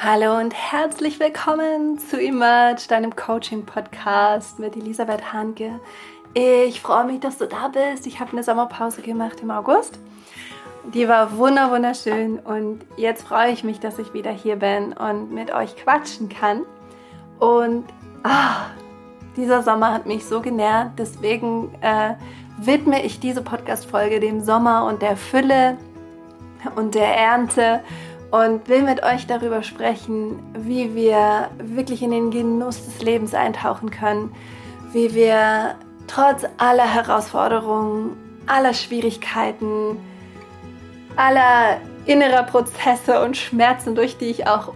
Hallo und herzlich willkommen zu Emerge, deinem Coaching-Podcast mit Elisabeth Hanke. Ich freue mich, dass du da bist. Ich habe eine Sommerpause gemacht im August. Die war wunder wunderschön und jetzt freue ich mich, dass ich wieder hier bin und mit euch quatschen kann. Und ah, dieser Sommer hat mich so genährt, deswegen äh, widme ich diese Podcast-Folge dem Sommer und der Fülle und der Ernte und will mit euch darüber sprechen, wie wir wirklich in den Genuss des Lebens eintauchen können, wie wir trotz aller Herausforderungen, aller Schwierigkeiten, aller innerer Prozesse und Schmerzen, durch die ich auch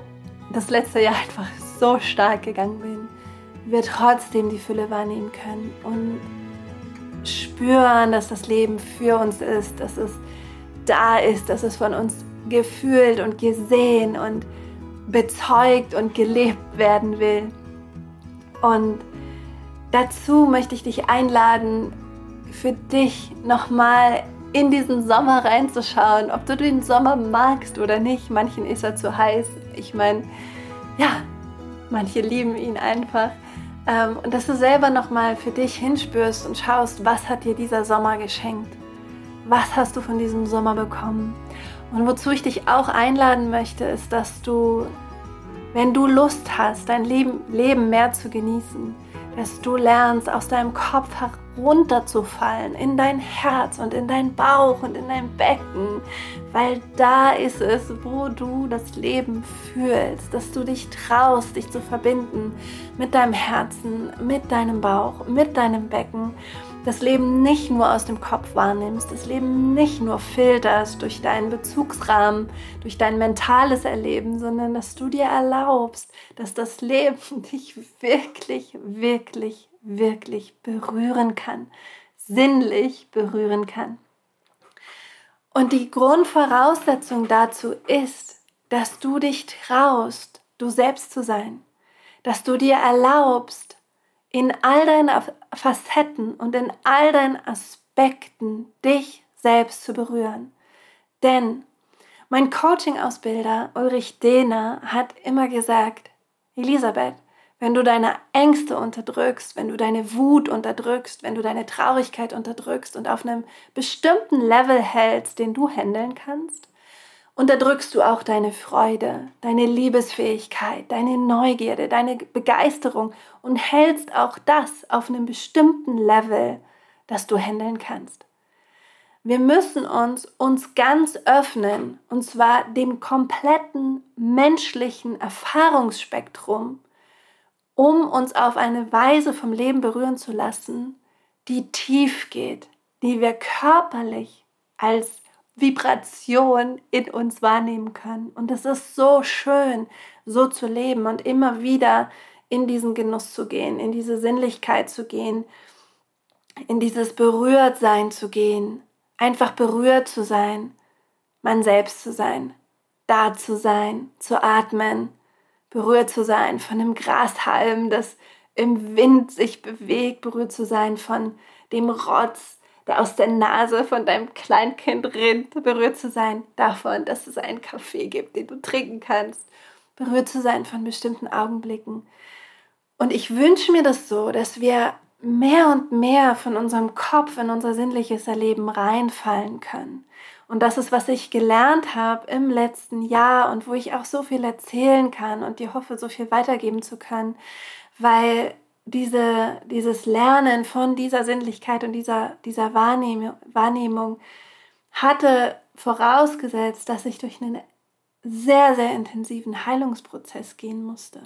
das letzte Jahr einfach so stark gegangen bin, wir trotzdem die Fülle wahrnehmen können und spüren, dass das Leben für uns ist, dass es da ist, dass es von uns gefühlt und gesehen und bezeugt und gelebt werden will. Und dazu möchte ich dich einladen, für dich nochmal in diesen Sommer reinzuschauen, ob du den Sommer magst oder nicht. Manchen ist er zu heiß. Ich meine, ja, manche lieben ihn einfach. Ähm, und dass du selber nochmal für dich hinspürst und schaust, was hat dir dieser Sommer geschenkt? Was hast du von diesem Sommer bekommen? Und wozu ich dich auch einladen möchte, ist, dass du, wenn du Lust hast, dein Leben, Leben mehr zu genießen, dass du lernst, aus deinem Kopf herunterzufallen in dein Herz und in dein Bauch und in dein Becken, weil da ist es, wo du das Leben fühlst, dass du dich traust, dich zu verbinden mit deinem Herzen, mit deinem Bauch, mit deinem Becken das Leben nicht nur aus dem Kopf wahrnimmst, das Leben nicht nur filterst durch deinen Bezugsrahmen, durch dein mentales Erleben, sondern dass du dir erlaubst, dass das Leben dich wirklich, wirklich, wirklich berühren kann, sinnlich berühren kann. Und die Grundvoraussetzung dazu ist, dass du dich traust, du selbst zu sein, dass du dir erlaubst, in all deinen Facetten und in all deinen Aspekten dich selbst zu berühren. Denn mein Coaching-Ausbilder Ulrich Dehner hat immer gesagt, Elisabeth, wenn du deine Ängste unterdrückst, wenn du deine Wut unterdrückst, wenn du deine Traurigkeit unterdrückst und auf einem bestimmten Level hältst, den du handeln kannst, unterdrückst du auch deine Freude, deine Liebesfähigkeit, deine Neugierde, deine Begeisterung und hältst auch das auf einem bestimmten Level, das du handeln kannst. Wir müssen uns uns ganz öffnen, und zwar dem kompletten menschlichen Erfahrungsspektrum, um uns auf eine Weise vom Leben berühren zu lassen, die tief geht, die wir körperlich als Vibration in uns wahrnehmen können. Und es ist so schön, so zu leben und immer wieder in diesen Genuss zu gehen, in diese Sinnlichkeit zu gehen, in dieses Berührtsein zu gehen, einfach berührt zu sein, man selbst zu sein, da zu sein, zu atmen, berührt zu sein von dem Grashalm, das im Wind sich bewegt, berührt zu sein von dem Rotz, der aus der Nase von deinem Kleinkind rinnt, berührt zu sein davon, dass es einen Kaffee gibt, den du trinken kannst, berührt zu sein von bestimmten Augenblicken. Und ich wünsche mir das so, dass wir mehr und mehr von unserem Kopf in unser sinnliches Erleben reinfallen können. Und das ist, was ich gelernt habe im letzten Jahr und wo ich auch so viel erzählen kann und dir hoffe, so viel weitergeben zu können, weil diese, dieses Lernen von dieser Sinnlichkeit und dieser, dieser Wahrnehmung, Wahrnehmung hatte vorausgesetzt, dass ich durch einen sehr, sehr intensiven Heilungsprozess gehen musste,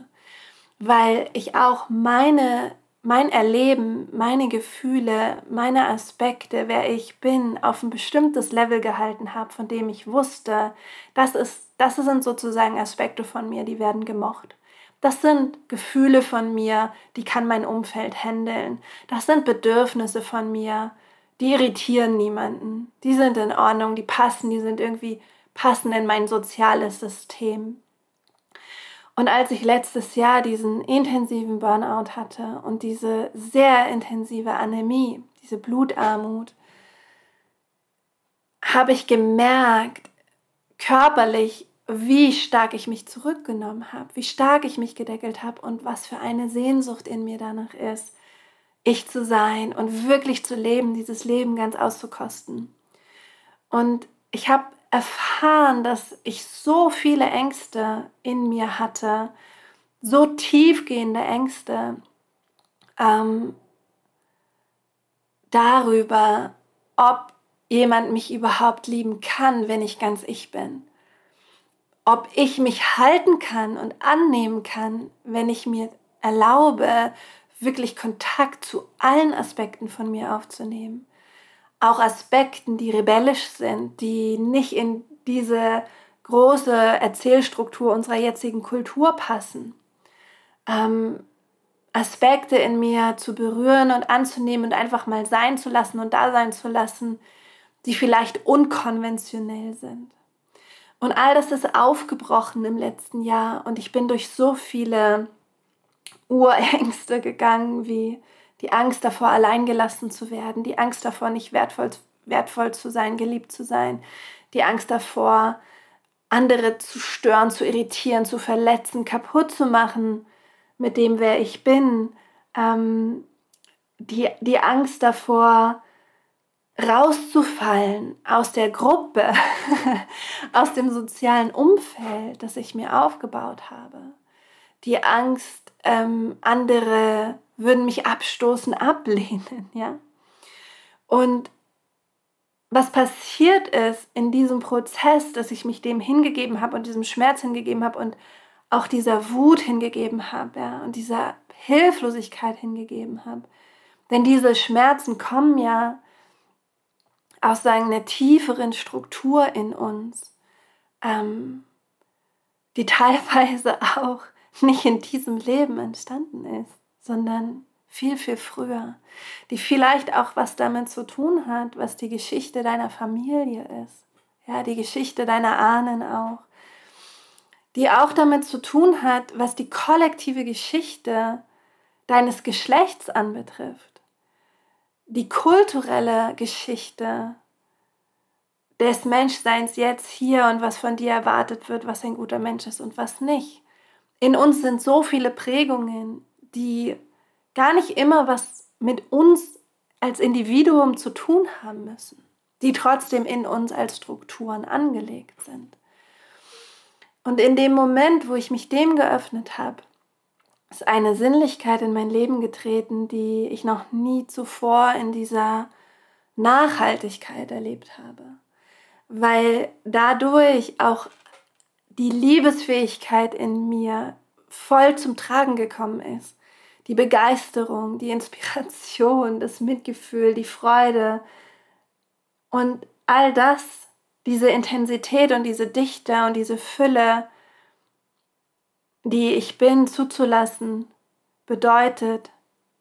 weil ich auch meine, mein Erleben, meine Gefühle, meine Aspekte, wer ich bin, auf ein bestimmtes Level gehalten habe, von dem ich wusste, das, ist, das sind sozusagen Aspekte von mir, die werden gemocht. Das sind Gefühle von mir, die kann mein Umfeld handeln. Das sind Bedürfnisse von mir, die irritieren niemanden. Die sind in Ordnung, die passen, die sind irgendwie passen in mein soziales System. Und als ich letztes Jahr diesen intensiven Burnout hatte und diese sehr intensive Anämie, diese Blutarmut, habe ich gemerkt, körperlich wie stark ich mich zurückgenommen habe, wie stark ich mich gedeckelt habe und was für eine Sehnsucht in mir danach ist, ich zu sein und wirklich zu leben, dieses Leben ganz auszukosten. Und ich habe erfahren, dass ich so viele Ängste in mir hatte, so tiefgehende Ängste ähm, darüber, ob jemand mich überhaupt lieben kann, wenn ich ganz ich bin. Ob ich mich halten kann und annehmen kann, wenn ich mir erlaube, wirklich Kontakt zu allen Aspekten von mir aufzunehmen. Auch Aspekten, die rebellisch sind, die nicht in diese große Erzählstruktur unserer jetzigen Kultur passen. Ähm, Aspekte in mir zu berühren und anzunehmen und einfach mal sein zu lassen und da sein zu lassen, die vielleicht unkonventionell sind. Und all das ist aufgebrochen im letzten Jahr. Und ich bin durch so viele Urängste gegangen, wie die Angst davor, alleingelassen zu werden, die Angst davor, nicht wertvoll, wertvoll zu sein, geliebt zu sein, die Angst davor, andere zu stören, zu irritieren, zu verletzen, kaputt zu machen mit dem, wer ich bin, ähm, die, die Angst davor, rauszufallen aus der Gruppe, aus dem sozialen Umfeld, das ich mir aufgebaut habe. Die Angst, ähm, andere würden mich abstoßen, ablehnen, ja. Und was passiert ist in diesem Prozess, dass ich mich dem hingegeben habe und diesem Schmerz hingegeben habe und auch dieser Wut hingegeben habe, ja, und dieser Hilflosigkeit hingegeben habe. Denn diese Schmerzen kommen ja aus einer tieferen Struktur in uns, ähm, die teilweise auch nicht in diesem Leben entstanden ist, sondern viel, viel früher, die vielleicht auch was damit zu tun hat, was die Geschichte deiner Familie ist, ja, die Geschichte deiner Ahnen auch, die auch damit zu tun hat, was die kollektive Geschichte deines Geschlechts anbetrifft die kulturelle Geschichte des Menschseins jetzt hier und was von dir erwartet wird, was ein guter Mensch ist und was nicht. In uns sind so viele Prägungen, die gar nicht immer was mit uns als Individuum zu tun haben müssen, die trotzdem in uns als Strukturen angelegt sind. Und in dem Moment, wo ich mich dem geöffnet habe, ist eine Sinnlichkeit in mein Leben getreten, die ich noch nie zuvor in dieser Nachhaltigkeit erlebt habe. Weil dadurch auch die Liebesfähigkeit in mir voll zum Tragen gekommen ist. Die Begeisterung, die Inspiration, das Mitgefühl, die Freude und all das, diese Intensität und diese Dichte und diese Fülle, die ich bin, zuzulassen, bedeutet,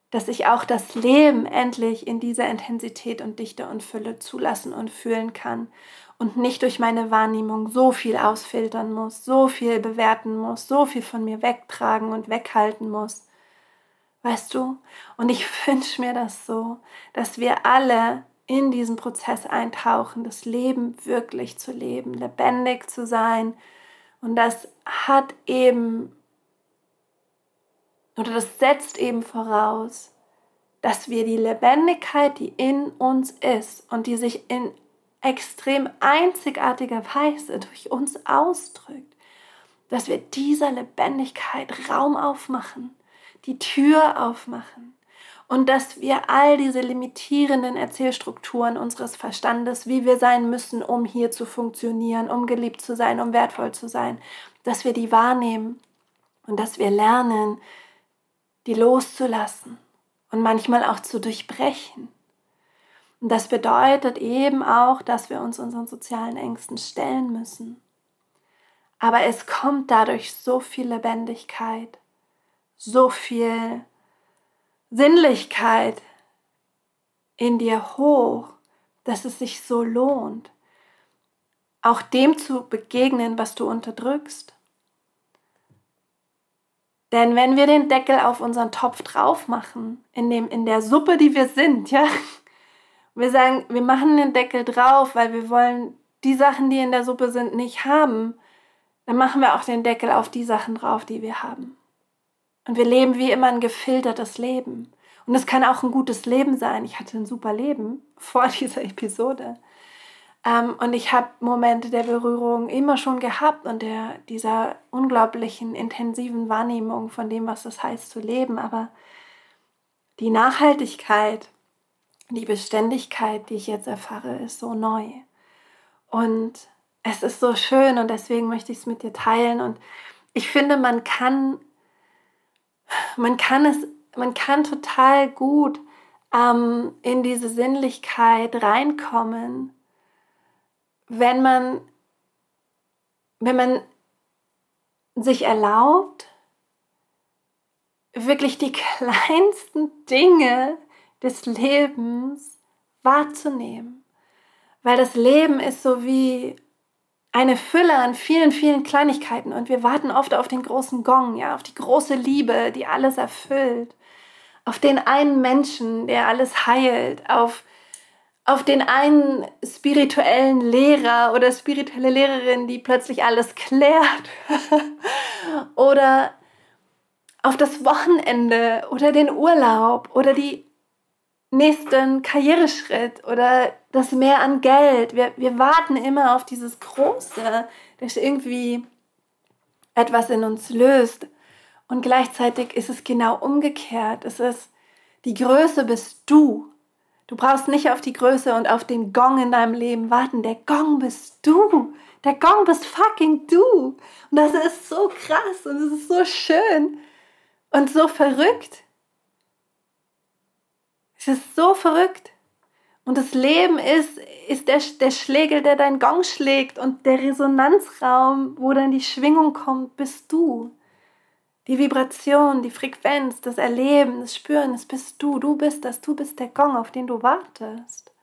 dass ich auch das Leben endlich in dieser Intensität und Dichte und Fülle zulassen und fühlen kann und nicht durch meine Wahrnehmung so viel ausfiltern muss, so viel bewerten muss, so viel von mir wegtragen und weghalten muss. Weißt du? Und ich wünsche mir das so, dass wir alle in diesen Prozess eintauchen, das Leben wirklich zu leben, lebendig zu sein, und das hat eben, oder das setzt eben voraus, dass wir die Lebendigkeit, die in uns ist und die sich in extrem einzigartiger Weise durch uns ausdrückt, dass wir dieser Lebendigkeit Raum aufmachen, die Tür aufmachen und dass wir all diese limitierenden Erzählstrukturen unseres Verstandes, wie wir sein müssen, um hier zu funktionieren, um geliebt zu sein, um wertvoll zu sein, dass wir die wahrnehmen und dass wir lernen, die loszulassen und manchmal auch zu durchbrechen. Und das bedeutet eben auch, dass wir uns unseren sozialen Ängsten stellen müssen. Aber es kommt dadurch so viel Lebendigkeit, so viel Sinnlichkeit in dir hoch, dass es sich so lohnt, auch dem zu begegnen, was du unterdrückst. Denn wenn wir den Deckel auf unseren Topf drauf machen, in, dem, in der Suppe, die wir sind, ja, wir sagen, wir machen den Deckel drauf, weil wir wollen die Sachen, die in der Suppe sind, nicht haben, dann machen wir auch den Deckel auf die Sachen drauf, die wir haben. Und wir leben wie immer ein gefiltertes Leben. Und es kann auch ein gutes Leben sein. Ich hatte ein super Leben vor dieser Episode. Ähm, und ich habe Momente der Berührung immer schon gehabt und der, dieser unglaublichen, intensiven Wahrnehmung von dem, was es heißt zu leben. Aber die Nachhaltigkeit, die Beständigkeit, die ich jetzt erfahre, ist so neu. Und es ist so schön und deswegen möchte ich es mit dir teilen. Und ich finde, man kann, man kann es, man kann total gut ähm, in diese Sinnlichkeit reinkommen, wenn man, wenn man sich erlaubt, wirklich die kleinsten Dinge des Lebens wahrzunehmen. Weil das Leben ist so wie eine Fülle an vielen, vielen Kleinigkeiten und wir warten oft auf den großen Gong, ja, auf die große Liebe, die alles erfüllt, auf den einen Menschen, der alles heilt, auf, auf den einen spirituellen Lehrer oder spirituelle Lehrerin, die plötzlich alles klärt oder auf das Wochenende oder den Urlaub oder die nächsten Karriereschritt oder das Mehr an Geld. Wir, wir warten immer auf dieses Große, das irgendwie etwas in uns löst. Und gleichzeitig ist es genau umgekehrt. Es ist, die Größe bist du. Du brauchst nicht auf die Größe und auf den Gong in deinem Leben warten. Der Gong bist du. Der Gong bist fucking du. Und das ist so krass und es ist so schön und so verrückt. Es ist so verrückt. Und das Leben ist, ist der, der Schlägel, der deinen Gong schlägt und der Resonanzraum, wo dann die Schwingung kommt, bist du. Die Vibration, die Frequenz, das Erleben, das Spüren, das bist du. Du bist das, du bist der Gong, auf den du wartest.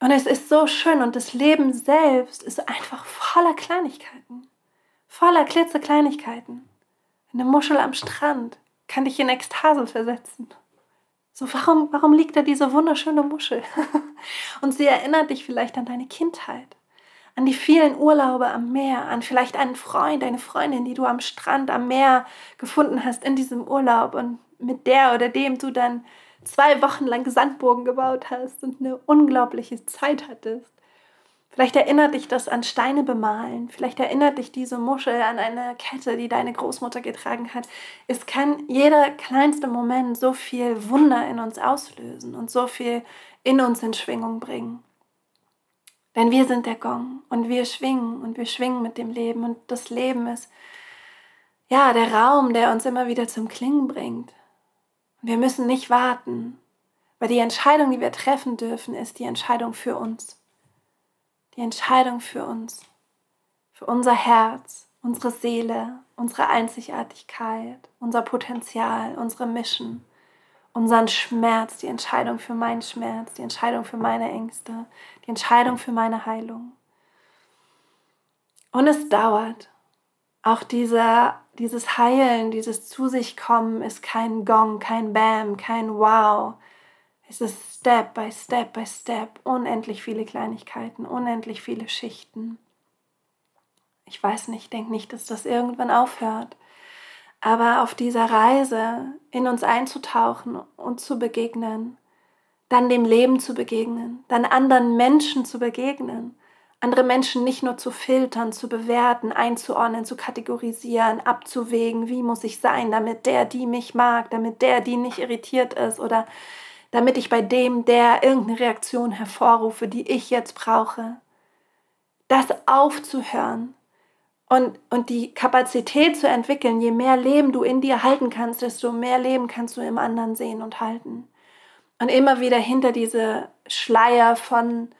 Und es ist so schön und das Leben selbst ist einfach voller Kleinigkeiten. Voller klitzekleinigkeiten. Eine Muschel am Strand kann dich in Ekstase versetzen. So, warum, warum liegt da diese wunderschöne Muschel? Und sie erinnert dich vielleicht an deine Kindheit, an die vielen Urlaube am Meer, an vielleicht einen Freund, eine Freundin, die du am Strand, am Meer gefunden hast in diesem Urlaub und mit der oder dem du dann zwei Wochen lang Sandburgen gebaut hast und eine unglaubliche Zeit hattest. Vielleicht erinnert dich das an Steine bemalen. Vielleicht erinnert dich diese Muschel an eine Kette, die deine Großmutter getragen hat. Es kann jeder kleinste Moment so viel Wunder in uns auslösen und so viel in uns in Schwingung bringen. Denn wir sind der Gong und wir schwingen und wir schwingen mit dem Leben. Und das Leben ist ja der Raum, der uns immer wieder zum Klingen bringt. Wir müssen nicht warten, weil die Entscheidung, die wir treffen dürfen, ist die Entscheidung für uns. Die Entscheidung für uns, für unser Herz, unsere Seele, unsere Einzigartigkeit, unser Potenzial, unsere Mission, unseren Schmerz, die Entscheidung für meinen Schmerz, die Entscheidung für meine Ängste, die Entscheidung für meine Heilung. Und es dauert. Auch dieser, dieses Heilen, dieses Zu sich kommen ist kein Gong, kein Bam, kein Wow, es ist Step by Step by Step, unendlich viele Kleinigkeiten, unendlich viele Schichten. Ich weiß nicht, denke nicht, dass das irgendwann aufhört. Aber auf dieser Reise in uns einzutauchen und zu begegnen, dann dem Leben zu begegnen, dann anderen Menschen zu begegnen, andere Menschen nicht nur zu filtern, zu bewerten, einzuordnen, zu kategorisieren, abzuwägen, wie muss ich sein, damit der, die mich mag, damit der, die nicht irritiert ist oder damit ich bei dem, der irgendeine Reaktion hervorrufe, die ich jetzt brauche. Das aufzuhören und, und die Kapazität zu entwickeln, je mehr Leben du in dir halten kannst, desto mehr Leben kannst du im anderen sehen und halten. Und immer wieder hinter diese Schleier von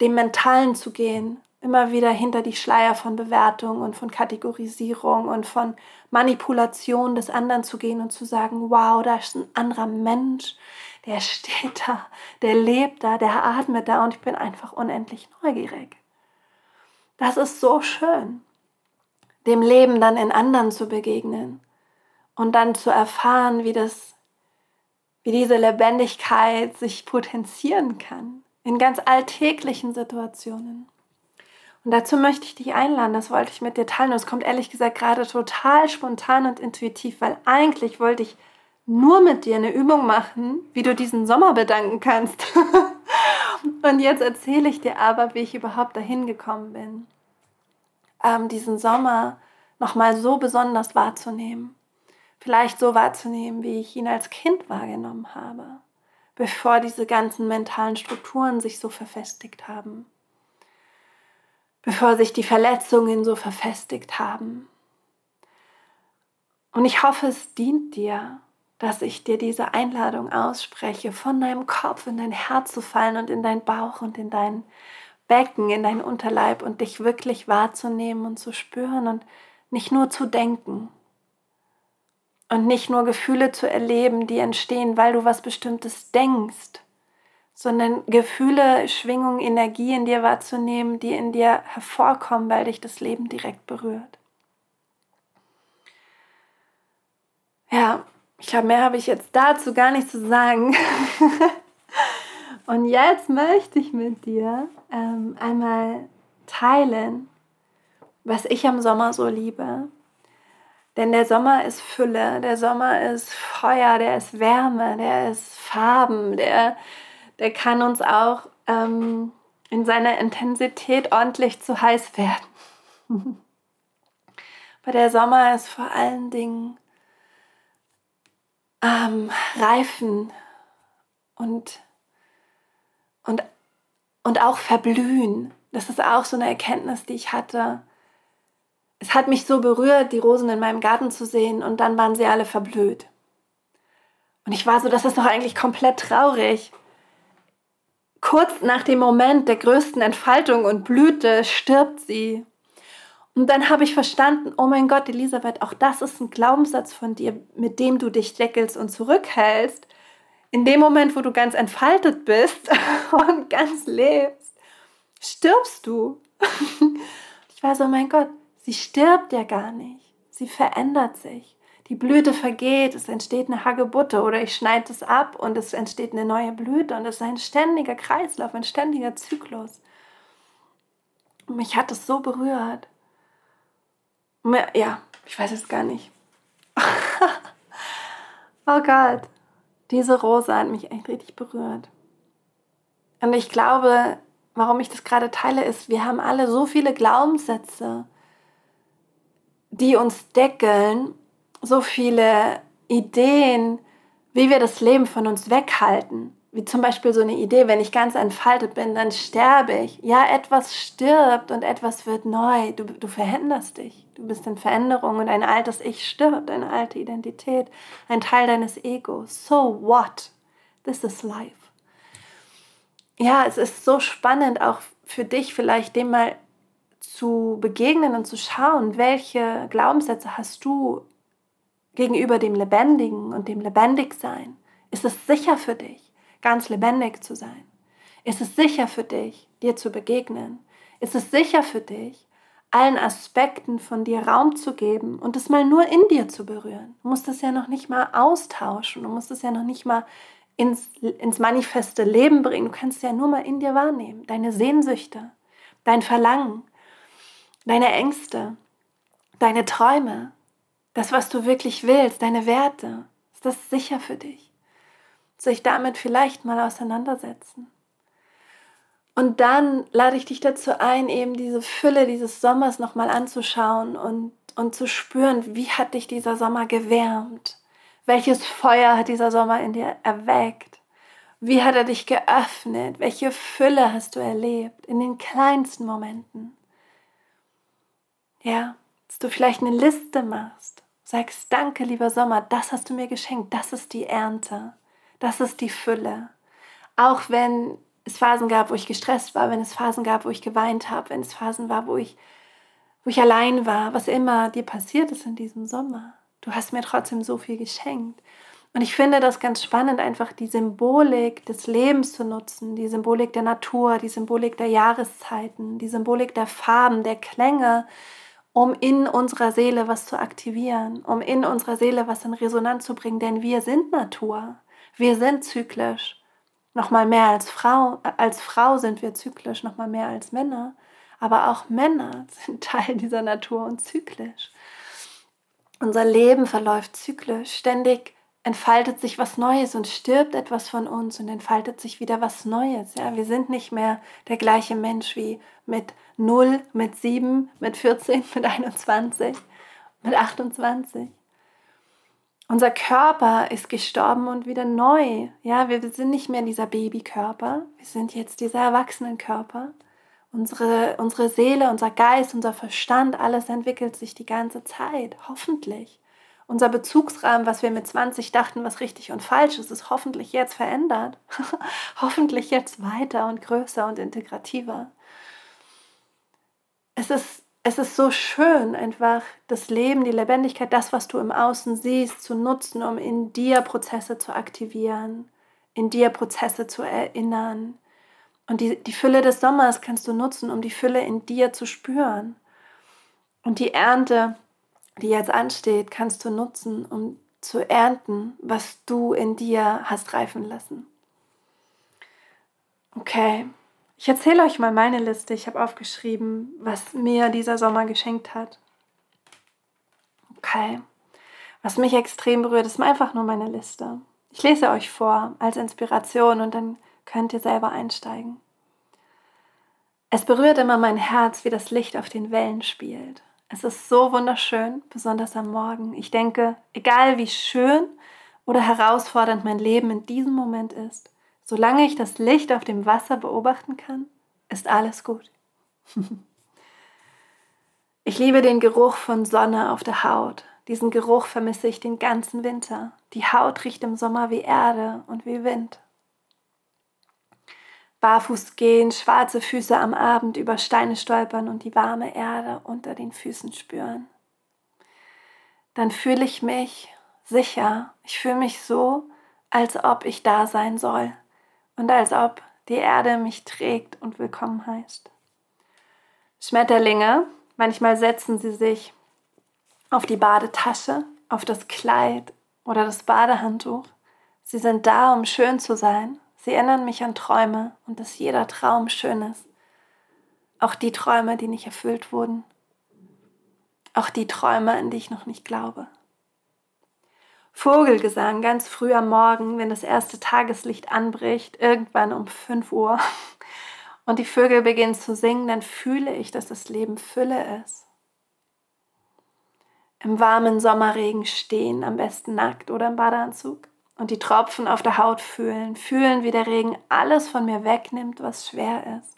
dem Mentalen zu gehen, immer wieder hinter die Schleier von Bewertung und von Kategorisierung und von Manipulation des anderen zu gehen und zu sagen, wow, da ist ein anderer Mensch, der steht da, der lebt da, der atmet da und ich bin einfach unendlich neugierig. Das ist so schön, dem Leben dann in anderen zu begegnen und dann zu erfahren, wie das, wie diese Lebendigkeit sich potenzieren kann in ganz alltäglichen Situationen. Und dazu möchte ich dich einladen, das wollte ich mit dir teilen. Und es kommt ehrlich gesagt gerade total spontan und intuitiv, weil eigentlich wollte ich nur mit dir eine Übung machen, wie du diesen Sommer bedanken kannst. und jetzt erzähle ich dir aber, wie ich überhaupt dahin gekommen bin, ähm, diesen Sommer nochmal so besonders wahrzunehmen. Vielleicht so wahrzunehmen, wie ich ihn als Kind wahrgenommen habe, bevor diese ganzen mentalen Strukturen sich so verfestigt haben, bevor sich die Verletzungen so verfestigt haben. Und ich hoffe, es dient dir, dass ich dir diese Einladung ausspreche, von deinem Kopf in dein Herz zu fallen und in deinen Bauch und in dein Becken, in deinen Unterleib und dich wirklich wahrzunehmen und zu spüren und nicht nur zu denken und nicht nur Gefühle zu erleben, die entstehen, weil du was Bestimmtes denkst, sondern Gefühle, Schwingungen, Energie in dir wahrzunehmen, die in dir hervorkommen, weil dich das Leben direkt berührt. Ja, ich glaube, mehr habe ich jetzt dazu gar nicht zu sagen. Und jetzt möchte ich mit dir ähm, einmal teilen, was ich am Sommer so liebe. Denn der Sommer ist Fülle, der Sommer ist Feuer, der ist Wärme, der ist Farben, der, der kann uns auch ähm, in seiner Intensität ordentlich zu heiß werden. Aber der Sommer ist vor allen Dingen ähm, reifen und, und, und auch verblühen. Das ist auch so eine Erkenntnis, die ich hatte. Es hat mich so berührt, die Rosen in meinem Garten zu sehen und dann waren sie alle verblüht. Und ich war so, das ist doch eigentlich komplett traurig. Kurz nach dem Moment der größten Entfaltung und Blüte stirbt sie. Und dann habe ich verstanden, oh mein Gott, Elisabeth, auch das ist ein Glaubenssatz von dir, mit dem du dich deckelst und zurückhältst. In dem Moment, wo du ganz entfaltet bist und ganz lebst, stirbst du. Ich war so, oh mein Gott, sie stirbt ja gar nicht. Sie verändert sich. Die Blüte vergeht, es entsteht eine Hagebutte oder ich schneide es ab und es entsteht eine neue Blüte und es ist ein ständiger Kreislauf, ein ständiger Zyklus. Und mich hat es so berührt. Ja, ich weiß es gar nicht. oh Gott, diese Rose hat mich echt richtig berührt. Und ich glaube, warum ich das gerade teile, ist, wir haben alle so viele Glaubenssätze, die uns deckeln, so viele Ideen, wie wir das Leben von uns weghalten wie zum Beispiel so eine Idee, wenn ich ganz entfaltet bin, dann sterbe ich. Ja, etwas stirbt und etwas wird neu. Du, du veränderst dich. Du bist in Veränderung und ein altes Ich stirbt, eine alte Identität, ein Teil deines Egos. So what? This is life. Ja, es ist so spannend auch für dich vielleicht dem mal zu begegnen und zu schauen, welche Glaubenssätze hast du gegenüber dem Lebendigen und dem Lebendigsein. Ist es sicher für dich? ganz lebendig zu sein? Ist es sicher für dich, dir zu begegnen? Ist es sicher für dich, allen Aspekten von dir Raum zu geben und es mal nur in dir zu berühren? Du musst es ja noch nicht mal austauschen, du musst es ja noch nicht mal ins, ins manifeste Leben bringen. Du kannst es ja nur mal in dir wahrnehmen. Deine Sehnsüchte, dein Verlangen, deine Ängste, deine Träume, das, was du wirklich willst, deine Werte. Ist das sicher für dich? sich damit vielleicht mal auseinandersetzen. Und dann lade ich dich dazu ein, eben diese Fülle dieses Sommers nochmal anzuschauen und, und zu spüren, wie hat dich dieser Sommer gewärmt? Welches Feuer hat dieser Sommer in dir erweckt? Wie hat er dich geöffnet? Welche Fülle hast du erlebt in den kleinsten Momenten? Ja, dass du vielleicht eine Liste machst, sagst, danke lieber Sommer, das hast du mir geschenkt, das ist die Ernte. Das ist die Fülle. Auch wenn es Phasen gab, wo ich gestresst war, wenn es Phasen gab, wo ich geweint habe, wenn es Phasen war, wo ich, wo ich allein war, was immer dir passiert ist in diesem Sommer. Du hast mir trotzdem so viel geschenkt. Und ich finde das ganz spannend, einfach die Symbolik des Lebens zu nutzen, die Symbolik der Natur, die Symbolik der Jahreszeiten, die Symbolik der Farben, der Klänge, um in unserer Seele was zu aktivieren, um in unserer Seele was in Resonanz zu bringen, denn wir sind Natur. Wir sind zyklisch. Noch mal mehr als Frau, als Frau sind wir zyklisch, noch mal mehr als Männer. Aber auch Männer sind Teil dieser Natur und zyklisch. Unser Leben verläuft zyklisch. Ständig entfaltet sich was Neues und stirbt etwas von uns und entfaltet sich wieder was Neues. Ja, wir sind nicht mehr der gleiche Mensch wie mit 0, mit 7, mit 14, mit 21, mit 28. Unser Körper ist gestorben und wieder neu. Ja, wir sind nicht mehr dieser Babykörper. Wir sind jetzt dieser Erwachsenenkörper. Unsere, unsere Seele, unser Geist, unser Verstand, alles entwickelt sich die ganze Zeit. Hoffentlich. Unser Bezugsrahmen, was wir mit 20 dachten, was richtig und falsch ist, ist hoffentlich jetzt verändert. hoffentlich jetzt weiter und größer und integrativer. Es ist es ist so schön, einfach das Leben, die Lebendigkeit, das, was du im Außen siehst, zu nutzen, um in dir Prozesse zu aktivieren, in dir Prozesse zu erinnern. Und die, die Fülle des Sommers kannst du nutzen, um die Fülle in dir zu spüren. Und die Ernte, die jetzt ansteht, kannst du nutzen, um zu ernten, was du in dir hast reifen lassen. Okay, ich erzähle euch mal meine Liste. Ich habe aufgeschrieben, was mir dieser Sommer geschenkt hat. Okay. Was mich extrem berührt, ist einfach nur meine Liste. Ich lese euch vor als Inspiration und dann könnt ihr selber einsteigen. Es berührt immer mein Herz, wie das Licht auf den Wellen spielt. Es ist so wunderschön, besonders am Morgen. Ich denke, egal wie schön oder herausfordernd mein Leben in diesem Moment ist, Solange ich das Licht auf dem Wasser beobachten kann, ist alles gut. ich liebe den Geruch von Sonne auf der Haut. Diesen Geruch vermisse ich den ganzen Winter. Die Haut riecht im Sommer wie Erde und wie Wind. Barfuß gehen, schwarze Füße am Abend über Steine stolpern und die warme Erde unter den Füßen spüren. Dann fühle ich mich sicher. Ich fühle mich so, als ob ich da sein soll und als ob die Erde mich trägt und willkommen heißt. Schmetterlinge, manchmal setzen sie sich auf die Badetasche, auf das Kleid oder das Badehandtuch. Sie sind da, um schön zu sein. Sie erinnern mich an Träume und dass jeder Traum schön ist. Auch die Träume, die nicht erfüllt wurden. Auch die Träume, an die ich noch nicht glaube. Vogelgesang ganz früh am Morgen, wenn das erste Tageslicht anbricht, irgendwann um 5 Uhr. Und die Vögel beginnen zu singen, dann fühle ich, dass das Leben Fülle ist. Im warmen Sommerregen stehen, am besten nackt oder im Badeanzug. Und die Tropfen auf der Haut fühlen, fühlen, wie der Regen alles von mir wegnimmt, was schwer ist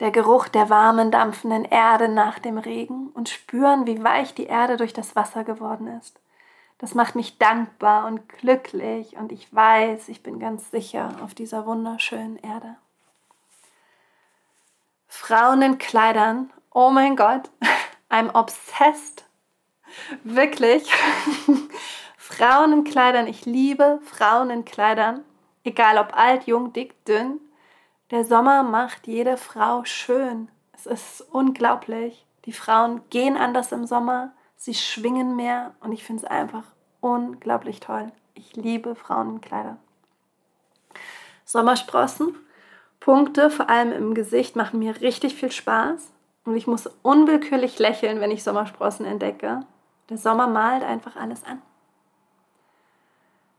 der Geruch der warmen, dampfenden Erde nach dem Regen und spüren, wie weich die Erde durch das Wasser geworden ist. Das macht mich dankbar und glücklich und ich weiß, ich bin ganz sicher auf dieser wunderschönen Erde. Frauen in Kleidern, oh mein Gott, I'm obsessed. Wirklich. Frauen in Kleidern, ich liebe Frauen in Kleidern, egal ob alt, jung, dick, dünn. Der Sommer macht jede Frau schön. Es ist unglaublich. Die Frauen gehen anders im Sommer, sie schwingen mehr und ich finde es einfach unglaublich toll. Ich liebe Frauenkleider. Sommersprossen, Punkte, vor allem im Gesicht, machen mir richtig viel Spaß und ich muss unwillkürlich lächeln, wenn ich Sommersprossen entdecke. Der Sommer malt einfach alles an.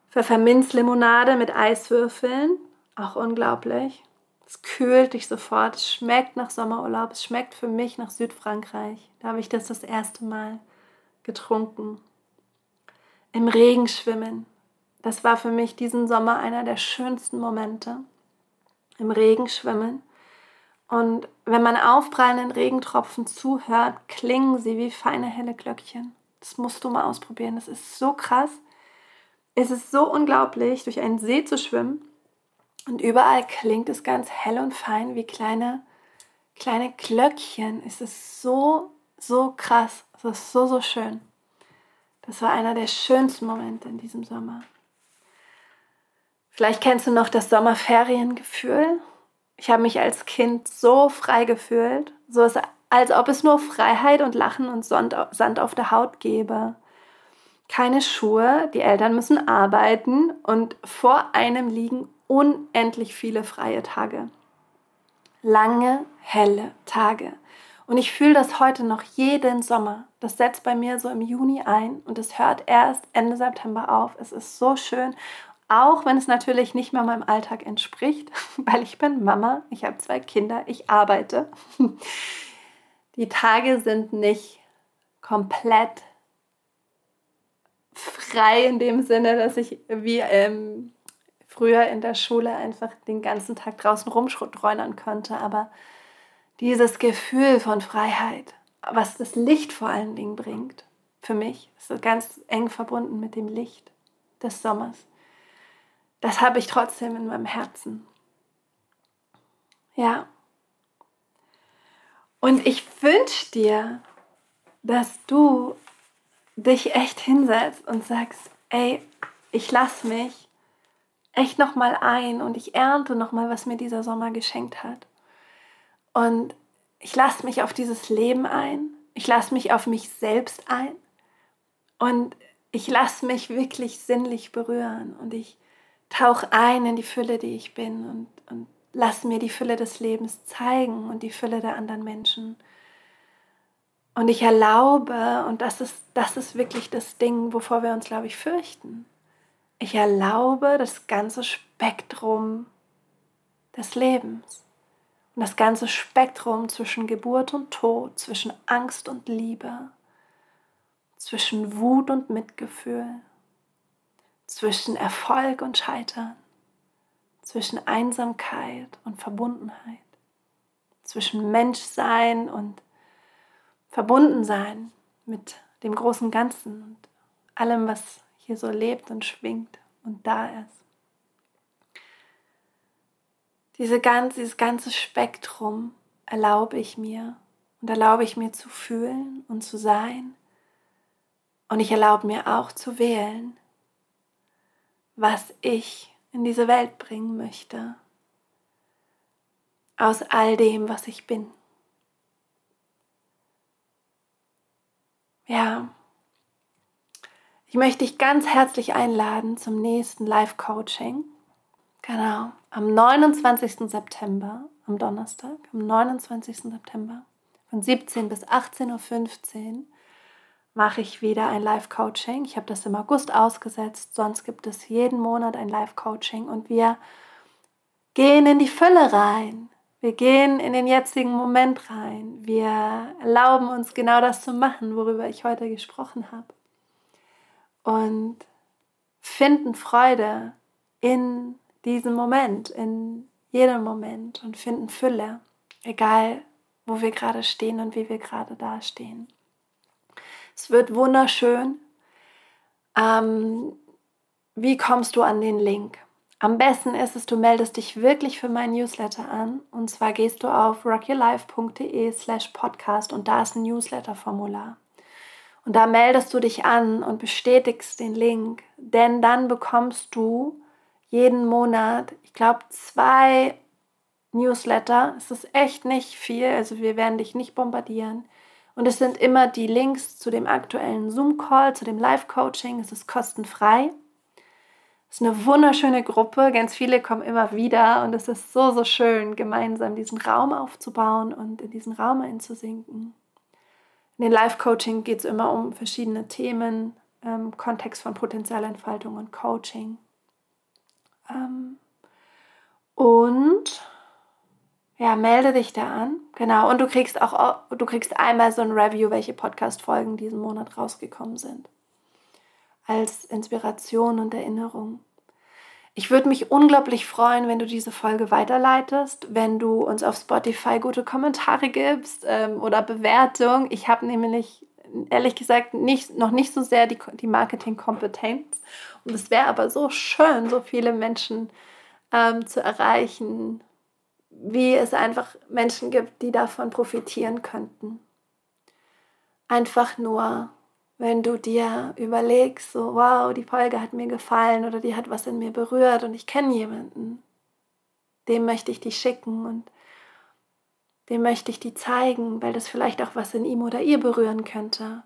Pfefferminzlimonade mit Eiswürfeln, auch unglaublich. Es kühlt dich sofort. Es schmeckt nach Sommerurlaub. Es schmeckt für mich nach Südfrankreich. Da habe ich das das erste Mal getrunken. Im Regen schwimmen. Das war für mich diesen Sommer einer der schönsten Momente. Im Regen schwimmen. Und wenn man aufprallenden Regentropfen zuhört, klingen sie wie feine helle Glöckchen. Das musst du mal ausprobieren. Das ist so krass. Es ist so unglaublich, durch einen See zu schwimmen und überall klingt es ganz hell und fein wie kleine, kleine Glöckchen. Es ist so, so krass. Es ist so, so schön. Das war einer der schönsten Momente in diesem Sommer. Vielleicht kennst du noch das Sommerferiengefühl. Ich habe mich als Kind so frei gefühlt, so als ob es nur Freiheit und Lachen und Sand auf der Haut gäbe. Keine Schuhe, die Eltern müssen arbeiten und vor einem liegen unendlich viele freie Tage. lange, helle Tage. Und ich fühle das heute noch jeden Sommer. Das setzt bei mir so im Juni ein und es hört erst Ende September auf. Es ist so schön, auch wenn es natürlich nicht mehr meinem Alltag entspricht, weil ich bin Mama, ich habe zwei Kinder, ich arbeite. Die Tage sind nicht komplett frei in dem Sinne, dass ich wie ähm, früher in der Schule einfach den ganzen Tag draußen rumträunern konnte. Aber dieses Gefühl von Freiheit, was das Licht vor allen Dingen bringt, für mich, ist ganz eng verbunden mit dem Licht des Sommers. Das habe ich trotzdem in meinem Herzen. Ja. Und ich wünsche dir, dass du dich echt hinsetzt und sagst, ey, ich lasse mich echt nochmal ein und ich ernte nochmal, was mir dieser Sommer geschenkt hat. Und ich lasse mich auf dieses Leben ein. Ich lasse mich auf mich selbst ein. Und ich lasse mich wirklich sinnlich berühren. Und ich tauche ein in die Fülle, die ich bin. Und, und lasse mir die Fülle des Lebens zeigen und die Fülle der anderen Menschen. Und ich erlaube, und das ist, das ist wirklich das Ding, wovor wir uns, glaube ich, fürchten. Ich erlaube das ganze Spektrum des Lebens. Und das ganze Spektrum zwischen Geburt und Tod, zwischen Angst und Liebe, zwischen Wut und Mitgefühl, zwischen Erfolg und Scheitern, zwischen Einsamkeit und Verbundenheit, zwischen Menschsein und Verbundensein mit dem großen Ganzen und allem, was hier so lebt und schwingt und da ist. Diese ganze, dieses ganze Spektrum erlaube ich mir und erlaube ich mir zu fühlen und zu sein. Und ich erlaube mir auch zu wählen, was ich in diese Welt bringen möchte. Aus all dem, was ich bin. Ja, ich möchte dich ganz herzlich einladen zum nächsten Live-Coaching. Genau, am 29. September, am Donnerstag, am 29. September von 17 bis 18.15 Uhr mache ich wieder ein Live-Coaching. Ich habe das im August ausgesetzt, sonst gibt es jeden Monat ein Live-Coaching und wir gehen in die Fülle rein. Wir gehen in den jetzigen Moment rein. Wir erlauben uns genau das zu machen, worüber ich heute gesprochen habe. Und finden Freude in diesen Moment, in jedem Moment und finden Fülle, egal wo wir gerade stehen und wie wir gerade dastehen. Es wird wunderschön. Ähm, wie kommst du an den Link? Am besten ist es, du meldest dich wirklich für meinen Newsletter an. Und zwar gehst du auf rockyourlife.de slash podcast und da ist ein Newsletter-Formular. Und da meldest du dich an und bestätigst den Link, denn dann bekommst du jeden Monat, ich glaube, zwei Newsletter. Es ist echt nicht viel, also wir werden dich nicht bombardieren. Und es sind immer die Links zu dem aktuellen Zoom-Call, zu dem Live-Coaching. Es ist kostenfrei. Es ist eine wunderschöne Gruppe. Ganz viele kommen immer wieder und es ist so, so schön, gemeinsam diesen Raum aufzubauen und in diesen Raum einzusinken. In den Live-Coaching geht es immer um verschiedene Themen, ähm, Kontext von Potenzialentfaltung und Coaching. Ähm, und ja, melde dich da an. Genau. Und du kriegst auch, du kriegst einmal so ein Review, welche Podcast-Folgen diesen Monat rausgekommen sind. Als Inspiration und Erinnerung. Ich würde mich unglaublich freuen, wenn du diese Folge weiterleitest, wenn du uns auf Spotify gute Kommentare gibst ähm, oder Bewertung. Ich habe nämlich ehrlich gesagt nicht, noch nicht so sehr die, die Marketingkompetenz. Und es wäre aber so schön, so viele Menschen ähm, zu erreichen, wie es einfach Menschen gibt, die davon profitieren könnten. Einfach nur, wenn du dir überlegst, so, wow, die Folge hat mir gefallen oder die hat was in mir berührt und ich kenne jemanden, dem möchte ich die schicken und dem möchte ich die zeigen, weil das vielleicht auch was in ihm oder ihr berühren könnte.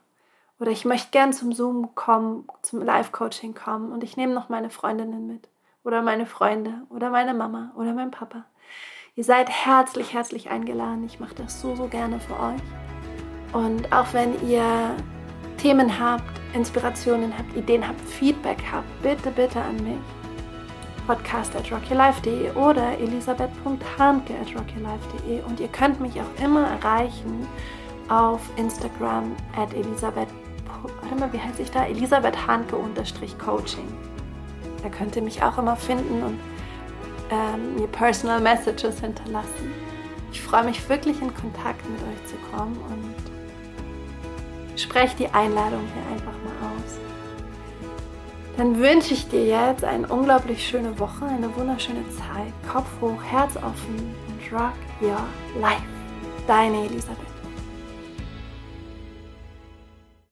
Oder ich möchte gern zum Zoom kommen, zum Live-Coaching kommen und ich nehme noch meine Freundinnen mit. Oder meine Freunde oder meine Mama oder mein Papa. Ihr seid herzlich, herzlich eingeladen. Ich mache das so, so gerne für euch. Und auch wenn ihr Themen habt, Inspirationen habt, Ideen habt, Feedback habt, bitte, bitte an mich. Podcast at rockylife.de oder elisabeth.hanke at rockylife.de und ihr könnt mich auch immer erreichen auf Instagram at elisabeth, warte mal, wie heißt ich da? Elisabeth Hanke unterstrich Coaching. Da könnt ihr mich auch immer finden und ähm, mir Personal Messages hinterlassen. Ich freue mich wirklich in Kontakt mit euch zu kommen und spreche die Einladung hier einfach mal aus. Dann wünsche ich dir jetzt eine unglaublich schöne Woche, eine wunderschöne Zeit. Kopf hoch, Herz offen und rock your life. Deine Elisabeth.